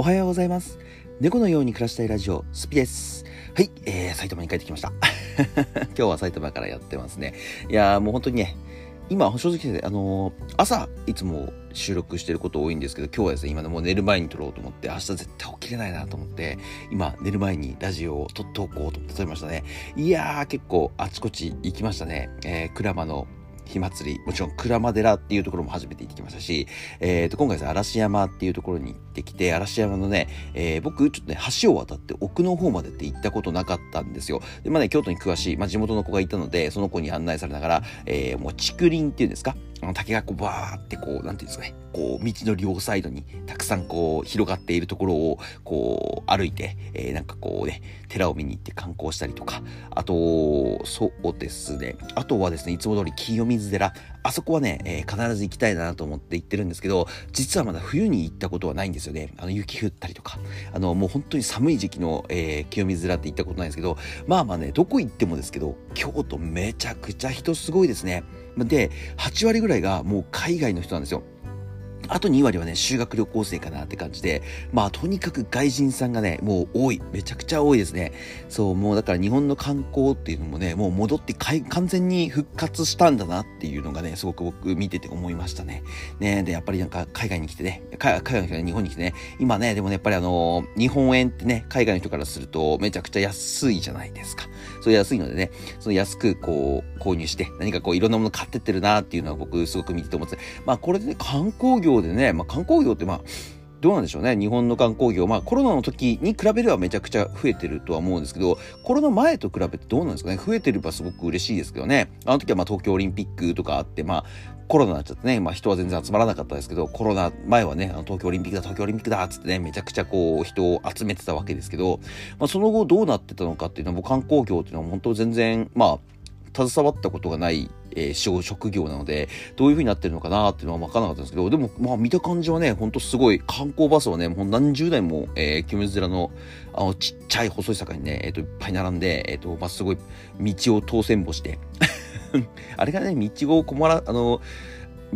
おはようございます。猫のように暮らしたいラジオ、スピです。はい、えー、埼玉に帰ってきました。今日は埼玉からやってますね。いやーもう本当にね、今、正直言って、あのー朝、いつも収録してること多いんですけど、今日はですね、今ね、もう寝る前に撮ろうと思って、明日絶対起きれないなと思って、今、寝る前にラジオを撮っておこうと思って撮りましたね。いやー、結構、あちこち行きましたね。えー、鞍馬の火祭り、もちろん鞍馬寺っていうところも初めて行ってきましたし、えー、と、今回さ、嵐山っていうところに行ってきて、嵐山のね、えー僕、ちょっとね、橋を渡って奥の方までって行ったことなかったんですよ。で、まあね、京都に詳しい、まあ地元の子がいたので、その子に案内されながら、えーもう竹林っていうんですかあの竹がこうバーってこう、なんていうんですかね、こう、道の両サイドにたくさんこう、広がっているところを、こう、歩いて、えーなんかこうね、寺を見に行って観光したりとか、あと、そうですね、あとはですね、いつも通り清水寺、あそこはね、えー必ず行きたいなと思って行ってるんですけど、実はまだ冬に行ったことはないんですよね。あの、雪降ったりとか、あの、もう本当に寒い時期の、えー清水寺って行ったことないんですけど、まあまあね、どこ行ってもですけど、京都めちゃくちゃ人すごいですね。で、8割ぐらいがもう海外の人なんですよ。あと2割はね、修学旅行生かなって感じで、まあとにかく外人さんがね、もう多い。めちゃくちゃ多いですね。そう、もうだから日本の観光っていうのもね、もう戻って完全に復活したんだなっていうのがね、すごく僕見てて思いましたね。ねで、やっぱりなんか海外に来てね、海海外の人が日本に来てね、今ね、でもね、やっぱりあの日本円ってね、海外の人からするとめちゃくちゃ安いじゃないですか。そう安いのでね、その安くこう購入して、何かこういろんなもの買ってってるなっていうのは僕すごく見てて思ってて、まあこれでね、観光業でね、まあ観光業ってまあ、どうなんでしょうね。日本の観光業。まあコロナの時に比べればめちゃくちゃ増えてるとは思うんですけど、コロナ前と比べてどうなんですかね。増えてればすごく嬉しいですけどね。あの時はまあ東京オリンピックとかあって、まあコロナになっちゃってね、まあ人は全然集まらなかったですけど、コロナ前はね、あの東京オリンピックだ、東京オリンピックだっつってね、めちゃくちゃこう人を集めてたわけですけど、まあその後どうなってたのかっていうのは、もう観光業っていうのは本当全然、まあ、携わったことがない、えー職業なので、どういう風になってるのかなっていうのは分からなかったんですけど、でも、まあ見た感じはね、ほんとすごい観光バスはね、もう何十台も、えー、清水寺の、あの、ちっちゃい細い坂にね、えっ、と、いっぱい並んで、えっ、と、まあすごい道を当選簿して、あれがね、道を困ら、あの、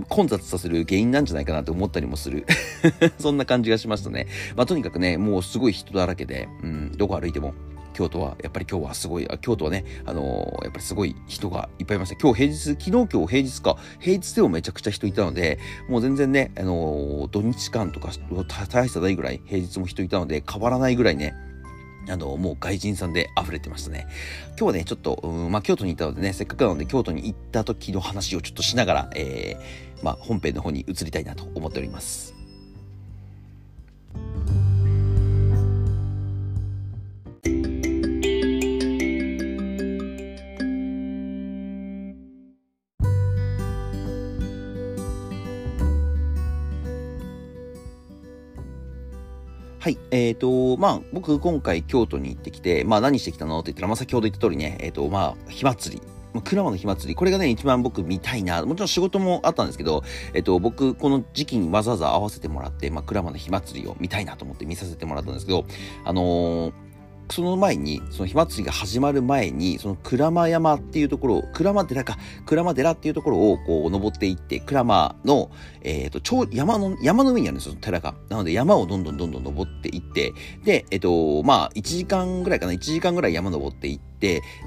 混雑させる原因なんじゃないかなと思ったりもする。そんな感じがしましたね。まあとにかくね、もうすごい人だらけで、うん、どこ歩いても。京都は、やっぱり今日はすごい、京都はね、あのーやっぱりすごい人がいっぱいいました。今日平日、昨日今日平日か、平日でもめちゃくちゃ人いたので、もう全然ね、あのー土日間とか、た大差ないぐらい、平日も人いたので、変わらないぐらいね、あの、もう外人さんで溢れてましたね。今日はね、ちょっと、うんまあ、京都に行ったのでね、せっかくなので京都に行った時の話をちょっとしながら、えー、まあ、本編の方に移りたいなと思っております。はい。えっ、と、まあ、僕今回京都に行ってきて、まあ何してきたのって言ったら、まあ先ほど言った通りね、えっ、と、まあ、火祭り。まあ鞍馬の火祭り。これがね、一番僕見たいな。もちろん仕事もあったんですけど、えっ、と、僕、この時期にわざわざ合わせてもらって、まあ、鞍馬の火祭りを見たいなと思って見させてもらったんですけど、あのーその前に、その火祭りが始まる前に、その鞍馬山っていうところを、鞍馬寺か、鞍馬寺っていうところをこう登っていって、鞍馬の、えっ、と、超、山の、山の上にあるんですよ、寺が。なので山をどんどんどんどん登っていって、で、えっ、と、まあ、1時間ぐらいかな、1時間ぐらい山登っていって、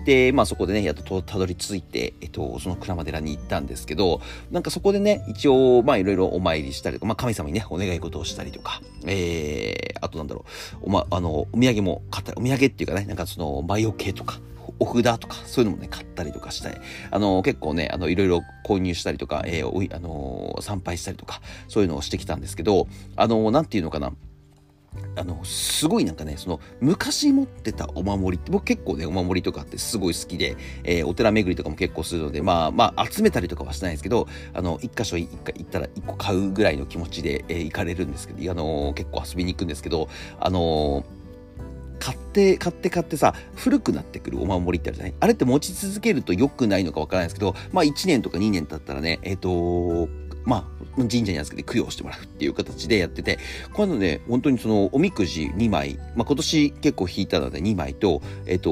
で、まあそこでね、やっとたどり着いて、えっ、と、その鞍馬寺に行ったんですけど、なんかそこでね、一応、まあいろいろお参りしたりとか、まあ神様にね、お願い事をしたりとか、えー、あとなんだろう、おま、あの、お土産も買ったり、お土産っていうかね、なんかその、魔除けとか、お札とか、そういうのもね、買ったりとかして、あの、結構ね、あの、いろいろ購入したりとか、えーおい、あのー参拝したりとか、そういうのをしてきたんですけど、あのーなんていうのかな、あの、すごいなんかね、その、昔持ってたお守りって、僕結構ね、お守りとかってすごい好きで、えーお寺巡りとかも結構するので、まあ、まあ、集めたりとかはしないですけど、あの、一箇所一回行ったら一個買うぐらいの気持ちで、えー行かれるんですけど、あのー結構遊びに行くんですけど、あの買って、買って買ってさ、古くなってくるお守りってあるじゃない？あれって持ち続けると良くないのかわからないですけど、まあ1年とか2年経ったらね、えっ、とまあ、神社に預けて供養してもらうっていう形でやってて、このね、本当にその、おみくじ2枚、まあ今年結構引いたので2枚と、えっ、と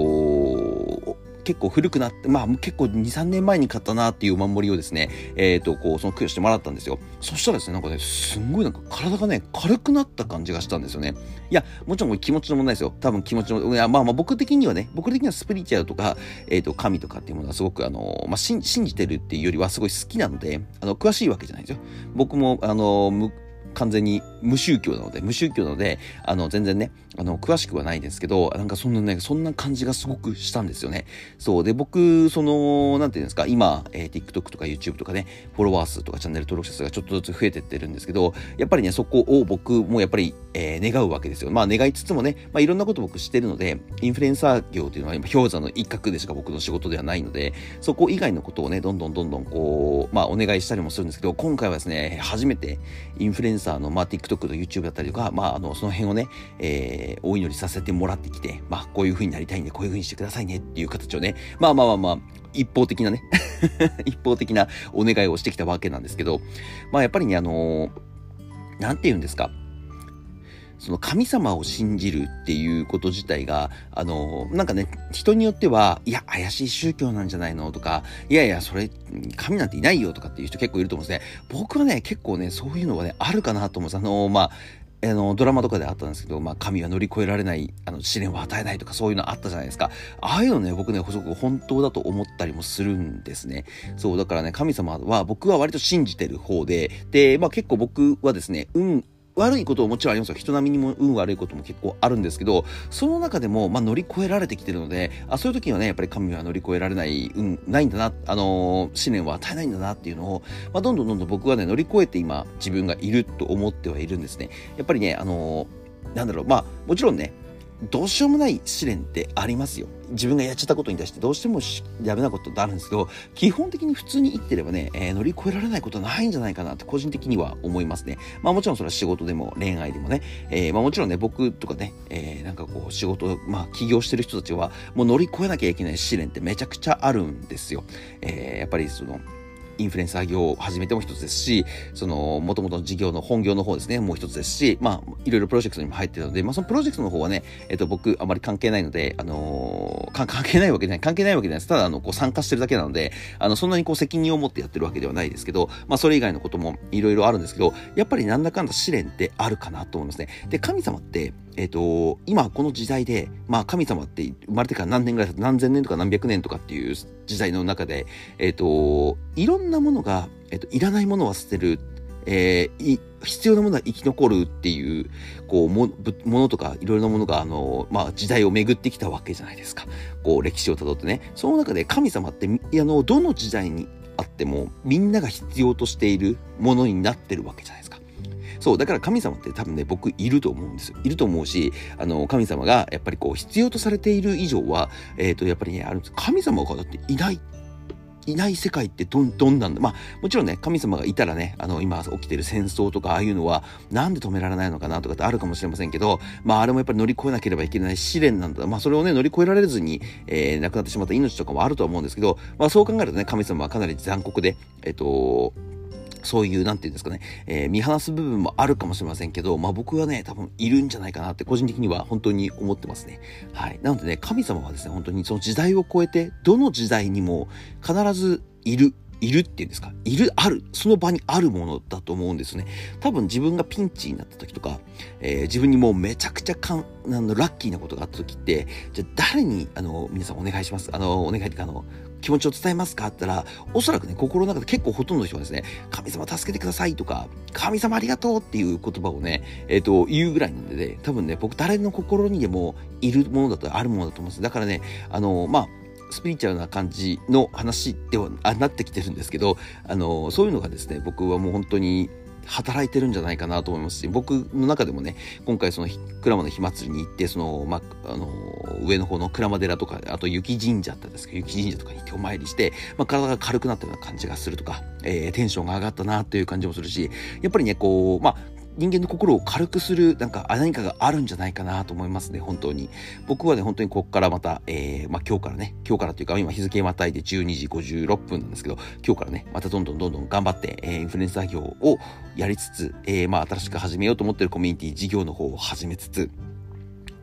結構古くなって、まあ結構2、3年前に買ったなっていうお守りをですね、えっ、ー、と、こう、その供養してもらったんですよ。そしたらですね、なんかね、すんごいなんか体がね、軽くなった感じがしたんですよね。いや、もちろん気持ちの問題ですよ。多分気持ちの、いや、まあまあ僕的にはね、僕的にはスピリチュアルとか、えっ、ー、と、神とかっていうものはすごくあの、まあ、信じてるっていうよりはすごい好きなので、あの、詳しいわけじゃないですよ。僕も、あの、完全に無宗教なので、無宗教なので、あの、全然ね、あの、詳しくはないですけど、なんかそんなね、そんな感じがすごくしたんですよね。そう。で、僕、その、なんていうんですか、今、えー、TikTok とか YouTube とかね、フォロワー数とかチャンネル登録者数がちょっとずつ増えてってるんですけど、やっぱりね、そこを僕もやっぱり、えー、願うわけですよ。まあ、願いつつもね、まあ、いろんなこと僕知ってるので、インフルエンサー業っていうのは今、氷山の一角でしか僕の仕事ではないので、そこ以外のことをね、どんどんどんどんこう、まあ、お願いしたりもするんですけど、今回はですね、初めて、インフルエンサーの、まあ、TikTok と YouTube だったりとか、まあ、あの、その辺をね、えー、お祈りさせてもらってきて、まあ、こういう風になりたいんで、こういう風にしてくださいねっていう形をね、まあまあまあまあ、一方的なね 一方的なお願いをしてきたわけなんですけど、まあやっぱりね、あのー、なんて言うんですか。その神様を信じるっていうこと自体が、あの、なんかね、人によっては、いや、怪しい宗教なんじゃないのとか、いやいや、それ、神なんていないよとかっていう人結構いると思うんですね。僕はね、結構ね、そういうのはね、あるかなと思うんです。あの、まあ、あの、ドラマとかであったんですけど、まあ、神は乗り越えられない、あの、試練を与えないとかそういうのあったじゃないですか。ああいうのね、僕ね、すごく本当だと思ったりもするんですね。そう、だからね、神様は僕は割と信じてる方で、で、まあ結構僕はですね、運、悪いことももちろんありますよ。人並みにも運悪いことも結構あるんですけど、その中でも、まあ、乗り越えられてきてるので、あそういう時にはね、やっぱり神は乗り越えられない運、ないんだな、あのー、試練は与えないんだなっていうのを、まあ、どんどんどんどん僕はね、乗り越えて今、自分がいると思ってはいるんですね。やっぱりね、あのー、なんだろう、まあ、もちろんね、どうしようもない試練ってありますよ。自分がやっちゃったことに対してどうしてもダメなことってあるんですけど、基本的に普通に生きてればね、えー、乗り越えられないことはないんじゃないかなって個人的には思いますね。まあもちろんそれは仕事でも恋愛でもね、えー、まあもちろんね、僕とかね、えー、なんかこう仕事、まあ起業してる人たちはもう乗り越えなきゃいけない試練ってめちゃくちゃあるんですよ。え、やっぱりその、インフルエンサー業を始めても一つですし、その、もともとの事業の本業の方ですね、もう一つですし、まあ、いろいろプロジェクトにも入ってるので、まあ、そのプロジェクトの方はね、えっと、僕、あまり関係ないので、あのー、関係ないわけじゃない、関係ないわけじゃないです。ただ、あの、こう、参加してるだけなので、あの、そんなにこう、責任を持ってやってるわけではないですけど、まあ、それ以外のこともいろいろあるんですけど、やっぱりなんだかんだ試練ってあるかなと思いますね。で、神様って、えっ、ー、と、今この時代で、まあ神様って生まれてから何年ぐらい何千年とか何百年とかっていう時代の中で、えっ、ー、と、いろんなものが、えっ、ー、と、いらないものは捨てる、えー、必要なものは生き残るっていう、こう、も、のとか、いろいろなものが、あの、まあ、時代を巡ってきたわけじゃないですか。こう、歴史をたどってね。その中で神様って、あの、どの時代にあっても、みんなが必要としているものになってるわけじゃないですか。そう、だから神様って多分ね、僕いると思うんですよ。いると思うし、あの、神様がやっぱりこう必要とされている以上は、えっ、ー、と、やっぱりね、あるんです。神様がだっていないいない世界ってどん、どんなんだ。まあ、もちろんね、神様がいたらね、あの、今起きてる戦争とか、ああいうのは、なんで止められないのかなとかってあるかもしれませんけど、まあ、あれもやっぱり乗り越えなければいけない試練なんだ。まあ、それをね、乗り越えられずに、えー、亡くなってしまった命とかもあるとは思うんですけど、まあ、そう考えるとね、神様はかなり残酷で、えっ、と、そういう、なんていうんですかね、えー、見放す部分もあるかもしれませんけど、まあ僕はね、多分いるんじゃないかなって個人的には本当に思ってますね。はい。なのでね、神様はですね、本当にその時代を超えて、どの時代にも必ずいる。いるっていうんですか？いる、ある、その場にあるものだと思うんですね。多分自分がピンチになった時とか、えー、自分にもうめちゃくちゃかん、あの、ラッキーなことがあった時って、じゃあ誰に、あの、皆さんお願いします？あの、お願いってか、あの、気持ちを伝えますか？って言ったら、おそらくね、心の中で結構ほとんどの人はですね、神様助けてくださいとか、神様ありがとうっていう言葉をね、えっ、ー、と、言うぐらいなんでね、多分ね、僕誰の心にでもいるものだとあるものだと思うんです。だからね、あの、まあ、スピリチュアルな感じの話ではなってきてるんですけど、あの、そういうのがですね、僕はもう本当に働いてるんじゃないかなと思いますし、僕の中でもね、今回その鞍馬の火祭りに行って、その、まあ、の、上の方の鞍馬寺とか、あと雪神社だったんですけど、雪神社とかに行ってお参りして、まあ、体が軽くなったような感じがするとか、えー、テンションが上がったなという感じもするし、やっぱりね、こう、まあ、人間の心を軽くする、なんか何かがあるんじゃないかなと思いますね、本当に。僕はね、本当にここからまた、えー、まあ今日からね、今日からというか、今日付またいで12時56分なんですけど、今日からね、またどんどんどんどん頑張って、えー、インフルエンサー業をやりつつ、えー、まあ新しく始めようと思っているコミュニティ事業の方を始めつつ、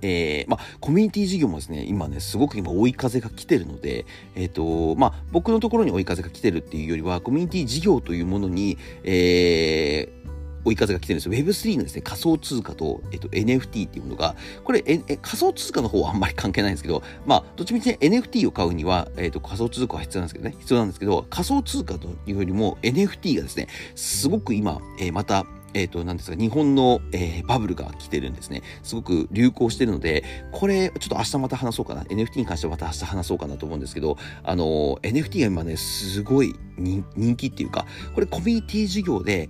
えー、まあ、コミュニティ事業もですね、今ね、すごく今追い風が来てるので、えっ、ー、と、まあ、僕のところに追い風が来てるっていうよりは、コミュニティ事業というものに、えー、追い風が来てるんですよ。Web3 のですね、仮想通貨と、えっと、NFT っていうものが、これ、え、え仮想通貨の方はあんまり関係ないんですけど、まあ、どっちみちね、NFT を買うには、えっと、仮想通貨は必要なんですけどね、必要なんですけど、仮想通貨というよりも NFT がですね、すごく今、えー、また、えっ、ー、と、なんですか、日本の、えー、バブルが来てるんですね。すごく流行してるので、これ、ちょっと明日また話そうかな。NFT に関してはまた明日話そうかなと思うんですけど、あの、NFT が今ね、すごい人気っていうか、これコミュニティ事業で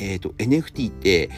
えっ、ー、と、NFT って、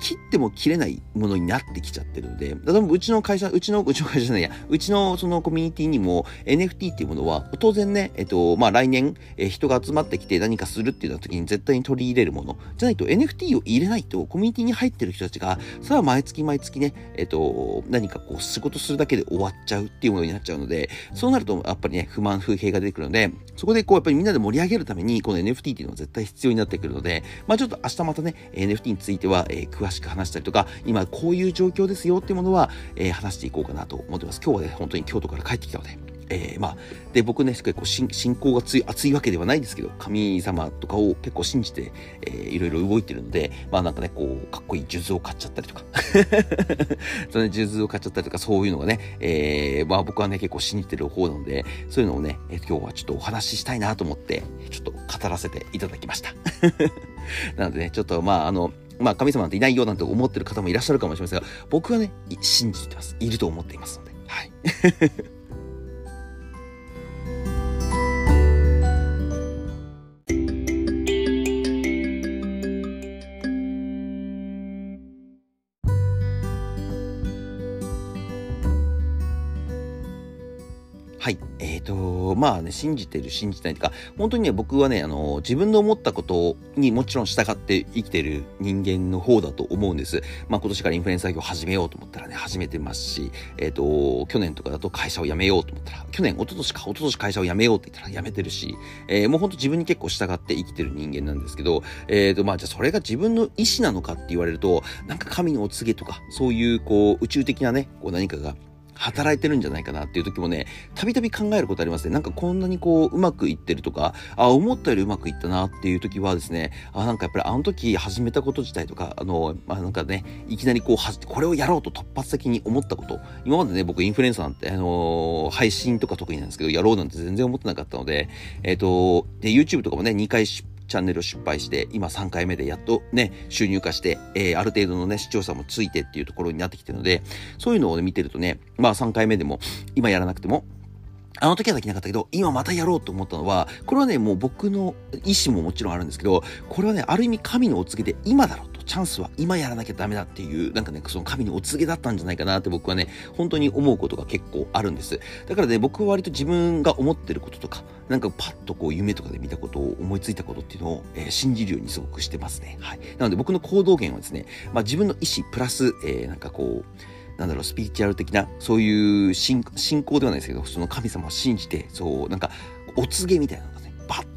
切っても切れないものになってきちゃってるので、例えばうちの会社、うちの、うちの会社じゃないや、うちのそのコミュニティにも NFT っていうものは、当然ね、えっと、まあ来年、え人が集まってきて何かするっていうような時に絶対に取り入れるもの。じゃないと NFT を入れないと、コミュニティに入ってる人たちが、それは毎月毎月ね、えっと、何かこう仕事するだけで終わっちゃうっていうものになっちゃうので、そうなるとやっぱりね、不満、不平が出てくるので、そこでこうやっぱりみんなで盛り上げるために、この NFT っていうのは絶対必要になってくるので、まあちょっと明日またね、NFT については、えー、詳詳しく話したりとか、今こういう状況ですよっていうものは、えー、話していこうかなと思ってます。今日はね、本当に京都から帰ってきたので、えー、まあ、で、僕ね、結構信仰が強い、熱いわけではないんですけど、神様とかを結構信じて、えー、いろいろ動いてるので、まあなんかね、こう、かっこいい数珠を買っちゃったりとか、その、数珠を買っちゃったりとか、そういうのがね、えー、まあ僕はね、結構信じてる方なので、そういうのをね、えー、今日はちょっとお話ししたいなと思って、ちょっと語らせていただきました。なのでね、ちょっとまあ、あの、まあ、神様なんていないよなんて思ってる方もいらっしゃるかもしれませんが、僕はね、信じてます。いると思っていますので。はい。はい。えっ、ー、と、まあね、信じてる、信じてないとか、本当にね、僕はね、あの、自分の思ったことにもちろん従って生きてる人間の方だと思うんです。まあ今年からインフルエンサー業始めようと思ったらね、始めてますし、えっ、ー、と、去年とかだと会社を辞めようと思ったら、去年、一昨年か、一昨年会社を辞めようって言ったら辞めてるし、えー、もう本当自分に結構従って生きてる人間なんですけど、えっ、ー、と、まあじゃあそれが自分の意思なのかって言われると、なんか神のお告げとか、そういうこう、宇宙的なね、こう何かが働いてるんじゃないかなっていう時もね、たびたび考えることありますね。なんかこんなにこう、うまくいってるとか、あ、思ったよりうまくいったなっていう時はですね、あ、なんかやっぱりあの時始めたこと自体とか、あの、まあ、なんかね、いきなりこう、はこれをやろうと突発的に思ったこと、今までね、僕インフルエンサーなんて、あのー、配信とか得意なんですけど、やろうなんて全然思ってなかったので、えっ、ー、と、で、YouTube とかもね、2回失チャンネルを失敗して、今3回目でやっとね、収入化して、えー、ある程度のね、視聴者もついてっていうところになってきてるので、そういうのを、ね、見てるとね、まあ3回目でも、今やらなくても、あの時はできなかったけど、今またやろうと思ったのは、これはね、もう僕の意思ももちろんあるんですけど、これはね、ある意味神のお告げで今だろうと、チャンスは今やらなきゃダメだっていう、なんかね、その神のお告げだったんじゃないかなって僕はね、本当に思うことが結構あるんです。だからね、僕は割と自分が思ってることとか、なんかパッとこう夢とかで見たことを思いついたことっていうのを、えー、信じるようにすごくしてますね。はい。なので僕の行動源はですね、まあ自分の意思プラス、えー、なんかこう、なんだろう、スピリチュアル的な、そういう信仰ではないですけど、その神様を信じて、そう、なんか、お告げみたいな、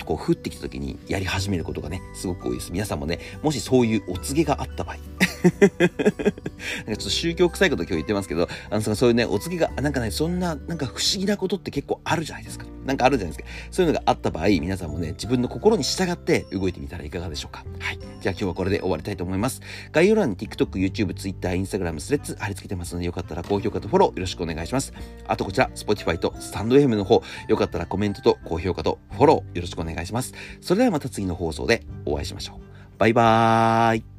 こう降ってきた時にやり始めることがね、すごく多いです。皆さんもね、もしそういうお告げがあった場合、なんかちょっと宗教臭いこと今日言ってますけど、あの、そういうね、お告げが、なんかね、そんな、なんか不思議なことって結構あるじゃないですか。なんかあるじゃないですか。そういうのがあった場合、皆さんもね、自分の心に従って動いてみたらいかがでしょうか。はい。じゃあ今日はこれで終わりたいと思います。概要欄に TikTok、YouTube、Twitter、Instagram、スレッズ貼り付けてますので、よかったら高評価とフォローよろしくお願いします。あとこちら、Spotify と StandFM の方、よかったらコメントと高評価とフォローよろしくお願いします願いします。それではまた次の放送でお会いしましょう。バイバーイ。